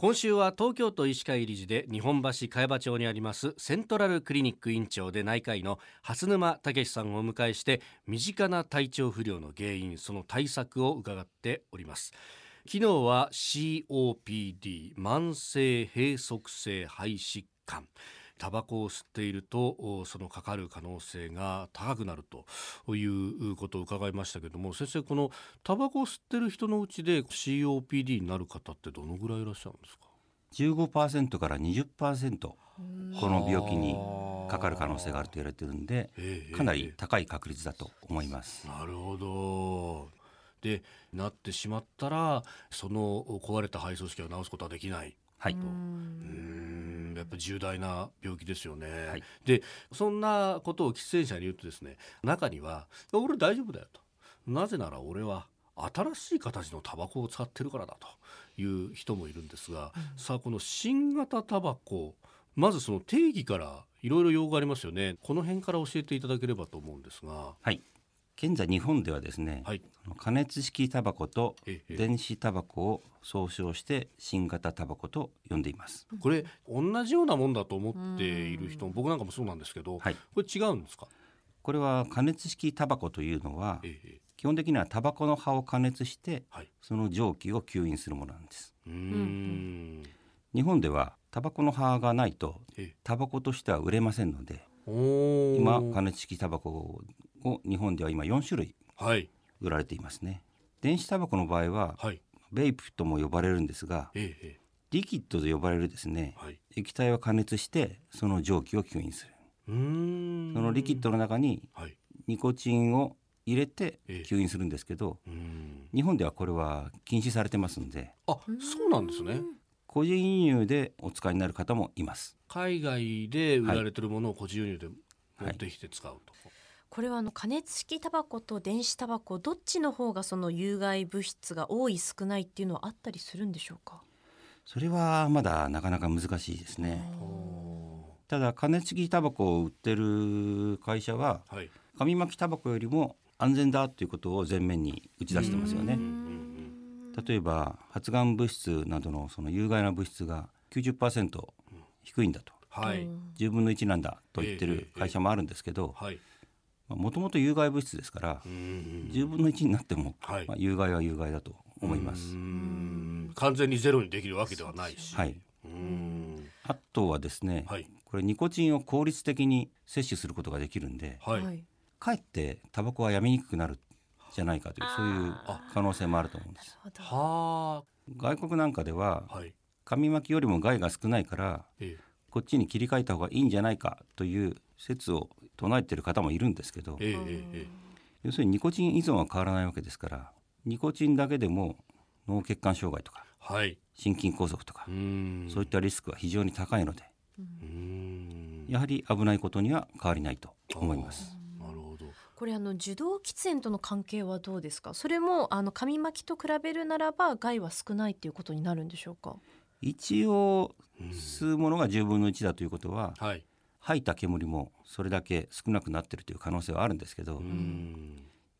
今週は東京都医師会理事で日本橋茅場町にありますセントラルクリニック院長で内科医の蓮沼武さんをお迎えして身近な体調不良の原因その対策を伺っております。昨日は COPD 慢性閉塞性肺疾患。タバコを吸っているとそのかかる可能性が高くなるということを伺いましたけども先生このタバコを吸ってる人のうちで COPD になる方ってどのぐらいいらっしゃるんですか？15%から20%この病気にかかる可能性があると言われてるんでかなり高い確率だと思います。なるほど。でなってしまったらその壊れた肺組織を治すことはできないはい、うん。やっぱ重大な病気ですよね、はい、でそんなことを喫煙者に言うとですね中には「俺大丈夫だよ」と。なぜなら俺は新しい形のタバコを使ってるからだという人もいるんですが、うん、さあこの新型タバコまずその定義からいろいろ用語ありますよね。この辺から教えていただければと思うんですが。はい現在日本ではですね、はい、加熱式タバコと電子タバコを総称して新型タバコと呼んでいます。これ同じようなもんだと思っている人僕なんかもそうなんですけど、はい、これ違うんですか？これは加熱式タバコというのは、基本的にはタバコの葉を加熱して、はい、その蒸気を吸引するものなんです。日本ではタバコの葉がないとタバコとしては売れませんので今加熱式タバコを日本では今4種類売られていますね、はい、電子タバコの場合は、はい、ベイプとも呼ばれるんですが、ええ、リキッドと呼ばれるですね、はい、液体を加熱してその蒸気を吸引する。そのリキッドの中にニコチンを入れて吸引するんですけど、え、日本ではこれは禁止されてますんで。あそうなんですね。個人輸入でお使いになる方もいます海外で売られてるものを個人輸入で持ってきて使うと、はいこれはあの加熱式タバコと電子タバコどっちの方がその有害物質が多い少ないっていうのはあったりするんでしょうか？それはまだなかなか難しいですね。ただ加熱式タバコを売ってる会社は、はい、紙巻きタバコよりも安全だということを前面に打ち出してますよね。例えば発がん物質などのその有害な物質が90%低いんだと、はい、10分の1なんだと言ってる会社もあるんですけど、えーえーはいもともと有害物質ですから10分の1になっても、はい、まあ、有害は有害だと思います。完全にゼロにできるわけではないし、はい、あとはですね、はい、これニコチンを効率的に摂取することができるんで、はい、かえってタバコはやめにくくなるじゃないかというそういう可能性もあると思うんです。は外国なんかでは、はい、紙巻きよりも害が少ないから、ええ、こっちに切り替えた方がいいんじゃないかという説を唱えてる方もいるんですけど、えー、要するにニコチン依存は変わらないわけですからニコチンだけでも脳血管障害とか、はい、心筋梗塞とかそういったリスクは非常に高いのでやはり危ないことには変わりないと思います。これあの受動喫煙との関係はどうですか？それもあの紙巻きと比べるならば害は少ないということになるんでしょうか？一応吸うものが10分の1だということは、はい、吐いた煙もそれだけ少なくなってるという可能性はあるんですけど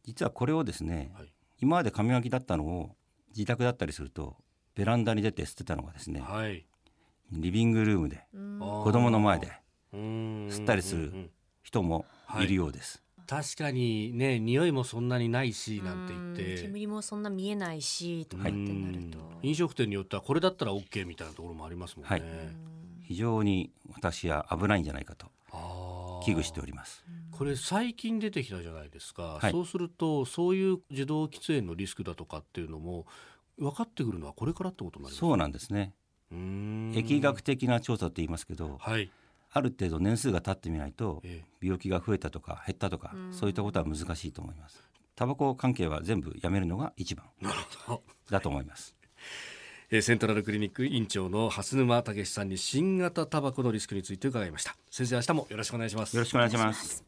実はこれをですね、はい、今まで紙巻きだったのを自宅だったりするとベランダに出て吸ってたのがですね、はい、リビングルームで子供の前で吸ったりする人もい。るようです。確かにね匂いもそんなにないしなんて言って。煙もそんな見えないしとかってなると。飲食店によってはこれだったら OK みたいなところもありますもんね、はい、非常に私は危ないんじゃないかと危惧しております。これ最近出てきたじゃないですか、はい、そうするとそういう受動喫煙のリスクだとかっていうのも分かってくるのはこれからってことになりますそうなんですね。疫学的な調査って言いますけど、はい、ある程度年数が経ってみないと、病気が増えたとか減ったとか、そういったことは難しいと思います。タバコ関係は全部やめるのが一番だと思います。えセントラルクリニック院長の蓮沼武さんに新型タバコのリスクについて伺いました。先生明日もよろしくお願いします。よろしくお願いします。